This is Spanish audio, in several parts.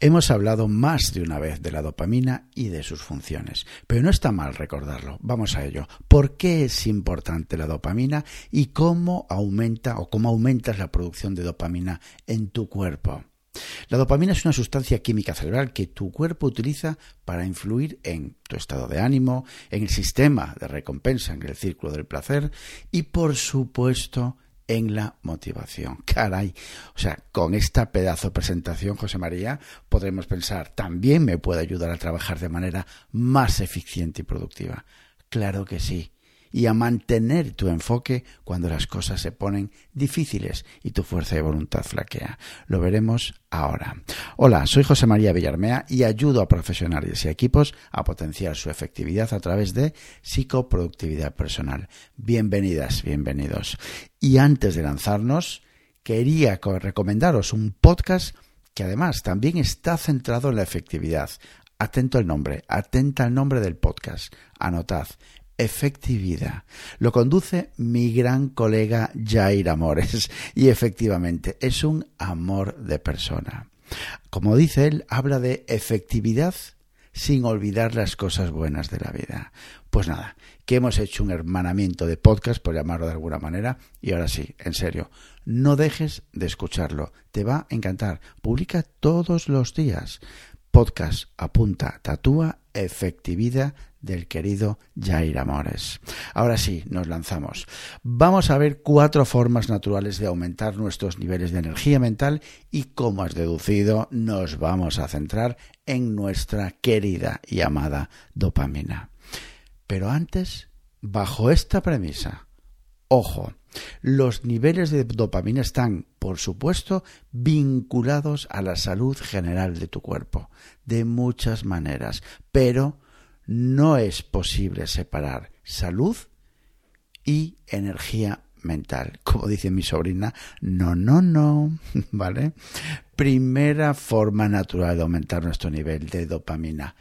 Hemos hablado más de una vez de la dopamina y de sus funciones, pero no está mal recordarlo. Vamos a ello. ¿Por qué es importante la dopamina y cómo aumenta o cómo aumentas la producción de dopamina en tu cuerpo? La dopamina es una sustancia química cerebral que tu cuerpo utiliza para influir en tu estado de ánimo, en el sistema de recompensa, en el círculo del placer y, por supuesto, en la motivación. Caray. O sea, con esta pedazo de presentación, José María, podremos pensar, también me puede ayudar a trabajar de manera más eficiente y productiva. Claro que sí y a mantener tu enfoque cuando las cosas se ponen difíciles y tu fuerza de voluntad flaquea. Lo veremos ahora. Hola, soy José María Villarmea y ayudo a profesionales y equipos a potenciar su efectividad a través de psicoproductividad personal. Bienvenidas, bienvenidos. Y antes de lanzarnos, quería recomendaros un podcast que además también está centrado en la efectividad. Atento al nombre, atenta al nombre del podcast. Anotad efectividad. Lo conduce mi gran colega Jair Amores y efectivamente es un amor de persona. Como dice él, habla de efectividad sin olvidar las cosas buenas de la vida. Pues nada, que hemos hecho un hermanamiento de podcast, por llamarlo de alguna manera, y ahora sí, en serio, no dejes de escucharlo, te va a encantar. Publica todos los días. Podcast apunta, tatúa, efectividad del querido Jair Amores. Ahora sí, nos lanzamos. Vamos a ver cuatro formas naturales de aumentar nuestros niveles de energía mental y, como has deducido, nos vamos a centrar en nuestra querida y amada dopamina. Pero antes, bajo esta premisa, ojo, los niveles de dopamina están, por supuesto, vinculados a la salud general de tu cuerpo, de muchas maneras, pero no es posible separar salud y energía mental. Como dice mi sobrina, no, no, no, ¿vale? Primera forma natural de aumentar nuestro nivel de dopamina.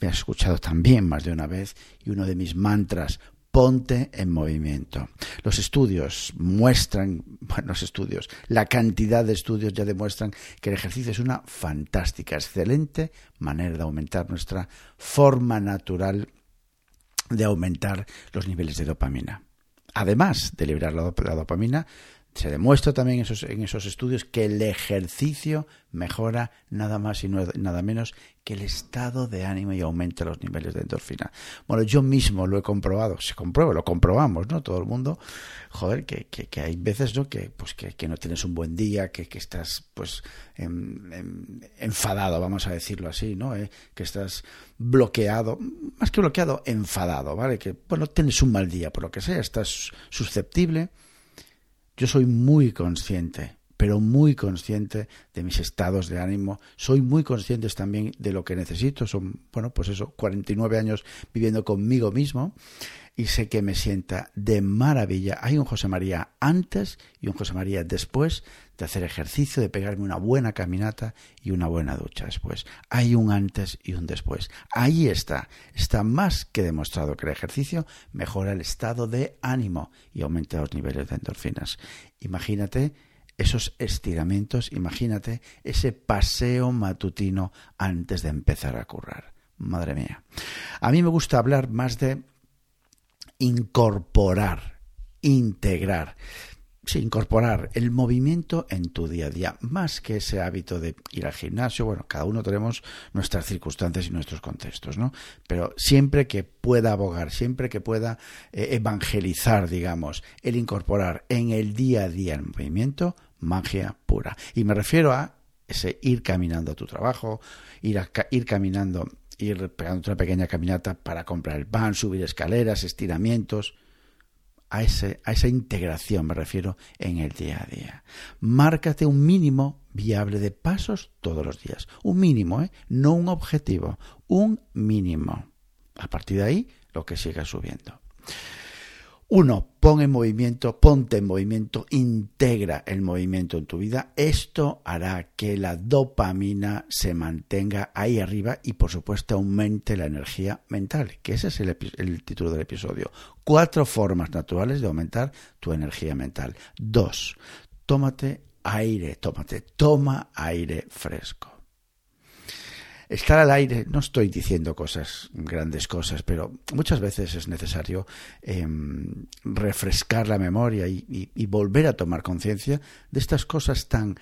Me has escuchado también más de una vez y uno de mis mantras ponte en movimiento. Los estudios muestran, bueno, los estudios, la cantidad de estudios ya demuestran que el ejercicio es una fantástica, excelente manera de aumentar nuestra forma natural de aumentar los niveles de dopamina. Además de liberar la, dopamina, se demuestra también en esos, estudios que el ejercicio mejora nada más y nada menos que el estado de ánimo y aumenta los niveles de endorfina. Bueno, yo mismo lo he comprobado, se comprueba, lo comprobamos, ¿no? Todo el mundo, joder, que, que, hay veces, ¿no? Que, pues, que, que, no tienes un buen día, que, que estás, pues, enfadado, vamos a decirlo así, ¿no? Eh, que estás bloqueado, más que bloqueado, enfadado, ¿vale? Que, bueno, tienes un mal día, por lo que sea, estás susceptible yo soy muy consciente, pero muy consciente de mis estados de ánimo. Soy muy consciente también de lo que necesito. Son, bueno, pues eso, 49 años viviendo conmigo mismo y sé que me sienta de maravilla. Hay un José María antes y un José María después de hacer ejercicio, de pegarme una buena caminata y una buena ducha después. Hay un antes y un después. Ahí está. Está más que demostrado que el ejercicio mejora el estado de ánimo y aumenta los niveles de endorfinas. Imagínate esos estiramientos, imagínate ese paseo matutino antes de empezar a currar. Madre mía. A mí me gusta hablar más de incorporar, integrar. Sí, incorporar el movimiento en tu día a día, más que ese hábito de ir al gimnasio. Bueno, cada uno tenemos nuestras circunstancias y nuestros contextos, ¿no? Pero siempre que pueda abogar, siempre que pueda eh, evangelizar, digamos, el incorporar en el día a día el movimiento, magia pura. Y me refiero a ese ir caminando a tu trabajo, ir, a, ir caminando ir pegando otra pequeña caminata para comprar el pan, subir escaleras, estiramientos. A, ese, a esa integración me refiero en el día a día. Márcate un mínimo viable de pasos todos los días. Un mínimo, ¿eh? no un objetivo, un mínimo. A partir de ahí, lo que siga subiendo. Uno, pon en movimiento, ponte en movimiento, integra el movimiento en tu vida. Esto hará que la dopamina se mantenga ahí arriba y por supuesto aumente la energía mental, que ese es el, el título del episodio. Cuatro formas naturales de aumentar tu energía mental. Dos, tómate aire, tómate, toma aire fresco. Estar al aire, no estoy diciendo cosas, grandes cosas, pero muchas veces es necesario em, refrescar la memoria y volver a tomar conciencia de estas cosas tan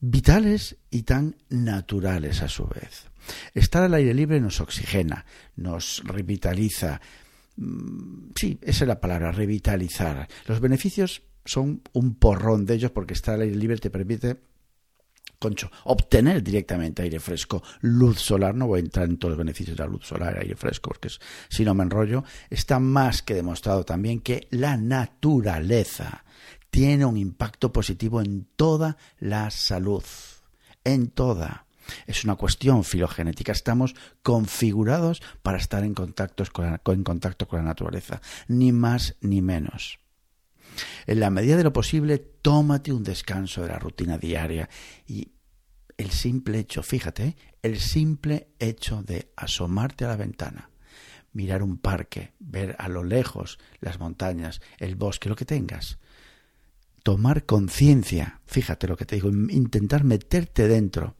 vitales y tan naturales a su vez. Estar al aire libre nos oxigena, nos revitaliza. Mm, sí, esa es la palabra, revitalizar. Los beneficios son un porrón de ellos porque estar al aire libre te permite concho, obtener directamente aire fresco, luz solar, no voy a entrar en todos los beneficios de la luz solar, aire fresco, porque si no me enrollo, está más que demostrado también que la naturaleza tiene un impacto positivo en toda la salud, en toda. Es una cuestión filogenética. Estamos configurados para estar en contacto con en contacto con la naturaleza, ni más ni menos. En la medida de lo posible, tómate un descanso de la rutina diaria y el simple hecho, fíjate, el simple hecho de asomarte a la ventana, mirar un parque, ver a lo lejos las montañas, el bosque, lo que tengas, tomar conciencia, fíjate lo que te digo, intentar meterte dentro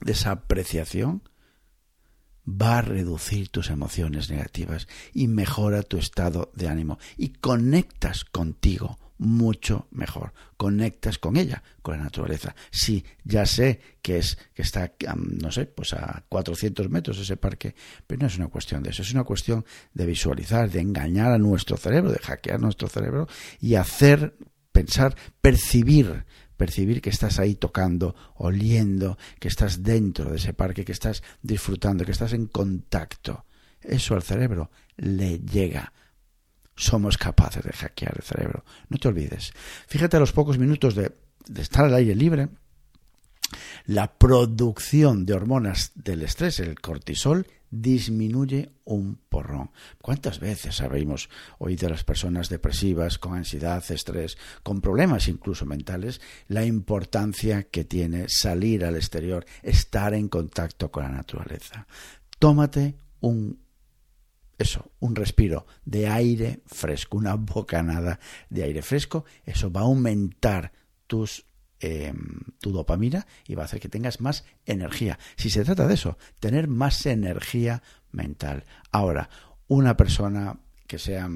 de esa apreciación, va a reducir tus emociones negativas y mejora tu estado de ánimo y conectas contigo mucho mejor. Conectas con ella, con la naturaleza. Sí, ya sé que es que está, no sé, pues a 400 metros ese parque, pero no es una cuestión de eso, es una cuestión de visualizar, de engañar a nuestro cerebro, de hackear nuestro cerebro y hacer pensar, percibir percibir que estás ahí tocando, oliendo, que estás dentro de ese parque, que estás disfrutando, que estás en contacto. Eso al cerebro le llega. Somos capaces de hackear el cerebro. No te olvides. Fíjate a los pocos minutos de, de estar al aire libre, la producción de hormonas del estrés, el cortisol, disminuye un porrón. ¿Cuántas veces habéis oído a las personas depresivas, con ansiedad, estrés, con problemas incluso mentales, la importancia que tiene salir al exterior, estar en contacto con la naturaleza? Tómate un eso, un respiro de aire fresco, una bocanada de aire fresco, eso va a aumentar tus Em, tu dopamina y va a hacer que tengas más energía. Si se trata de eso, tener más energía mental. Ahora, una persona que sea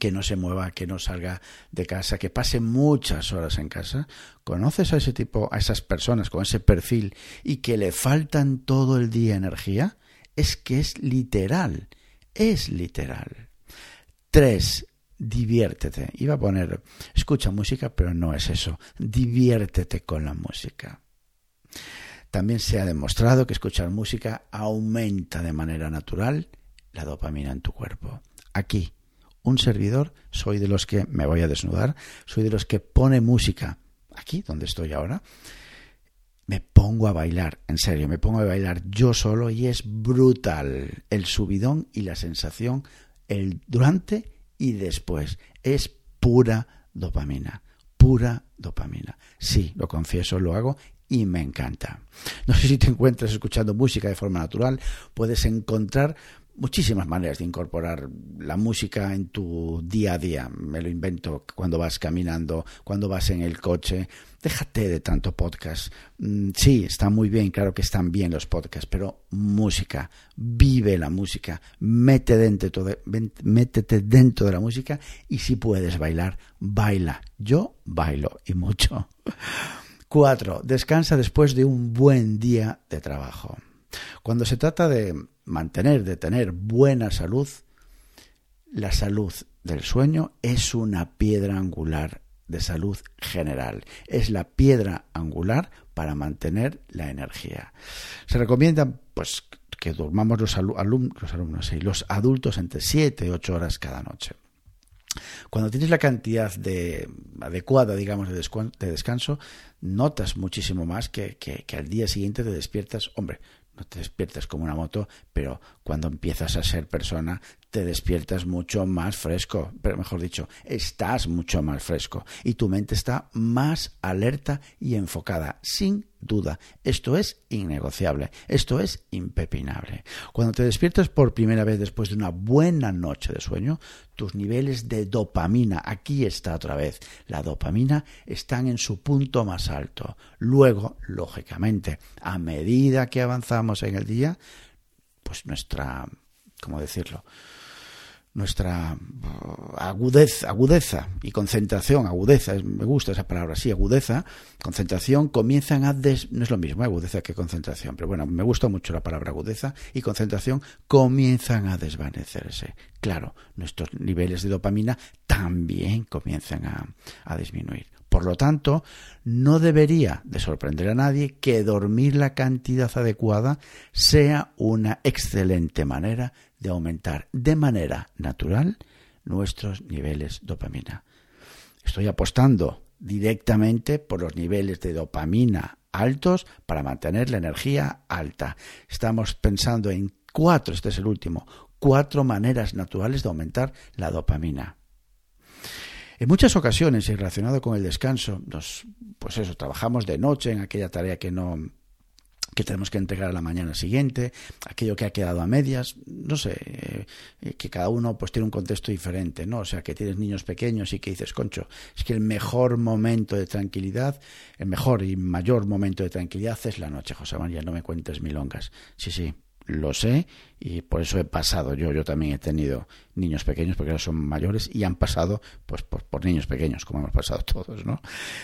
que no se mueva, que no salga de casa, que pase muchas horas en casa, conoces a ese tipo, a esas personas con ese perfil y que le faltan todo el día energía, es que es literal, es literal. Tres, diviértete. Iba a poner, escucha música, pero no es eso. Diviértete con la música. También se ha demostrado que escuchar música aumenta de manera natural la dopamina en tu cuerpo. Aquí, un servidor, soy de los que me voy a desnudar, soy de los que pone música. Aquí, donde estoy ahora, me pongo a bailar, en serio, me pongo a bailar yo solo y es brutal el subidón y la sensación el durante y después. Es pura dopamina, pura dopamina. Sí, lo confieso, lo hago y me encanta. No sé si te encuentras escuchando música de forma natural, puedes encontrar muchísimas maneras de incorporar la música en tu día a día. Me lo invento cuando vas caminando, cuando vas en el coche. Déjate de tanto podcast. Mm, sí, está muy bien, claro que están bien los podcasts, pero música, vive la música, métete dentro de, métete dentro de la música y si puedes bailar, baila. Yo bailo y mucho. Cuatro, descansa después de un buen día de trabajo. Cuando se trata de mantener, de tener buena salud, la salud del sueño es una piedra angular de salud general. Es la piedra angular para mantener la energía. Se recomienda pues que durmamos los, los alumnos y los adultos entre 7 y 8 horas cada noche. Cuando tienes la cantidad de, adecuada, digamos, de, descanso, notas muchísimo más que, que, al día siguiente te despiertas, hombre, no te despiertas como una moto, pero cuando empiezas a ser persona te despiertas mucho más fresco, pero mejor dicho, estás mucho más fresco y tu mente está más alerta y enfocada, sin duda. Esto es innegociable, esto es impepinable. Cuando te despiertas por primera vez después de una buena noche de sueño, tus niveles de dopamina, aquí está otra vez, la dopamina están en su punto más alto. Luego, lógicamente, a medida que avanzamos en el día, pues nuestra, ¿cómo decirlo? Nuestra uh, agudeza, agudeza y concentración, agudeza, me gusta esa palabra, sí, agudeza, concentración, comienzan a des, no es lo mismo agudeza que concentración, pero bueno, me gusta mucho la palabra agudeza y concentración comienzan a desvanecerse. Claro, nuestros niveles de dopamina también comienzan a, a disminuir. Por lo tanto, no debería de sorprender a nadie que dormir la cantidad adecuada sea una excelente manera de aumentar de manera natural nuestros niveles de dopamina. Estoy apostando directamente por los niveles de dopamina altos para mantener la energía alta. Estamos pensando en cuatro, este es el último, cuatro maneras naturales de aumentar la dopamina. En muchas ocasiones, y relacionado con el descanso, nos, pues eso, trabajamos de noche en aquella tarea que no que tenemos que entregar a la mañana siguiente, aquello que ha quedado a medias, no sé, eh, que cada uno pues tiene un contexto diferente, ¿no? O sea, que tienes niños pequeños y que dices, concho, es que el mejor momento de tranquilidad, el mejor y mayor momento de tranquilidad es la noche, José María, no me cuentes milongas. Sí, sí, lo sé y por eso he pasado yo yo también he tenido niños pequeños porque ahora son mayores y han pasado pues por, por niños pequeños como hemos pasado todos no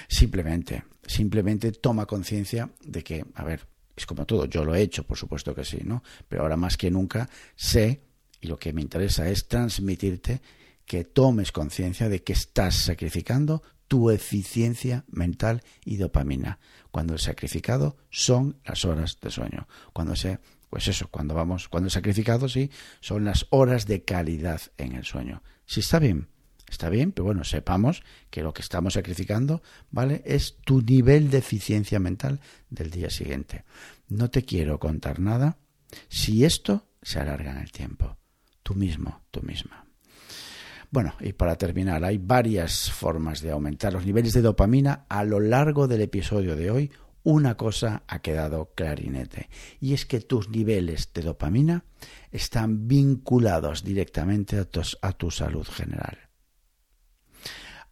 simplemente simplemente toma conciencia de que a ver es como todo yo lo he hecho por supuesto que sí no pero ahora más que nunca sé y lo que me interesa es transmitirte que tomes conciencia de que estás sacrificando tu eficiencia mental y dopamina. Cuando el sacrificado son las horas de sueño. Cuando se pues eso, cuando vamos, cuando el sacrificado, sí, son las horas de calidad en el sueño. Si está bien, está bien, pero bueno, sepamos que lo que estamos sacrificando, ¿vale? Es tu nivel de eficiencia mental del día siguiente. No te quiero contar nada si esto se alarga en el tiempo. Tú mismo, tú misma. Bueno, y para terminar, hay varias formas de aumentar los niveles de dopamina a lo largo del episodio de hoy una cosa ha quedado clarinete, y es que tus niveles de dopamina están vinculados directamente a tu, a tu salud general.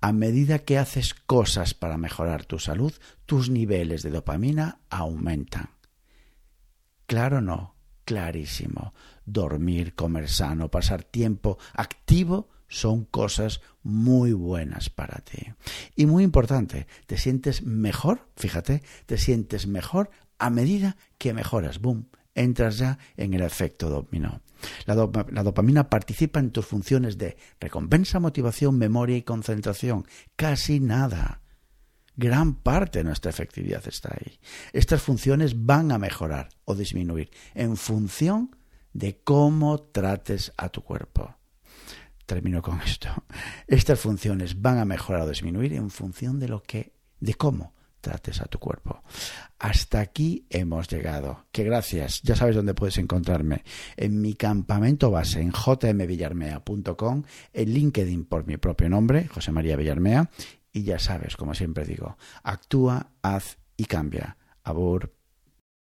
A medida que haces cosas para mejorar tu salud, tus niveles de dopamina aumentan. Claro no, clarísimo. Dormir, comer sano, pasar tiempo activo son cosas muy buenas para ti. Y muy importante, te sientes mejor, fíjate, te sientes mejor a medida que mejoras. Boom, entras ya en el efecto dominó. La, la, dopamina participa en tus funciones de recompensa, motivación, memoria y concentración. Casi nada. Gran parte de nuestra efectividad está ahí. Estas funciones van a mejorar o disminuir en función de cómo trates a tu cuerpo. Termino con esto. Estas funciones van a mejorar o disminuir en función de lo que, de cómo trates a tu cuerpo. Hasta aquí hemos llegado. Que gracias. Ya sabes dónde puedes encontrarme. En mi campamento base en jmvillarmea.com, en LinkedIn por mi propio nombre, José María Villarmea. Y ya sabes, como siempre digo, actúa, haz y cambia. Abur.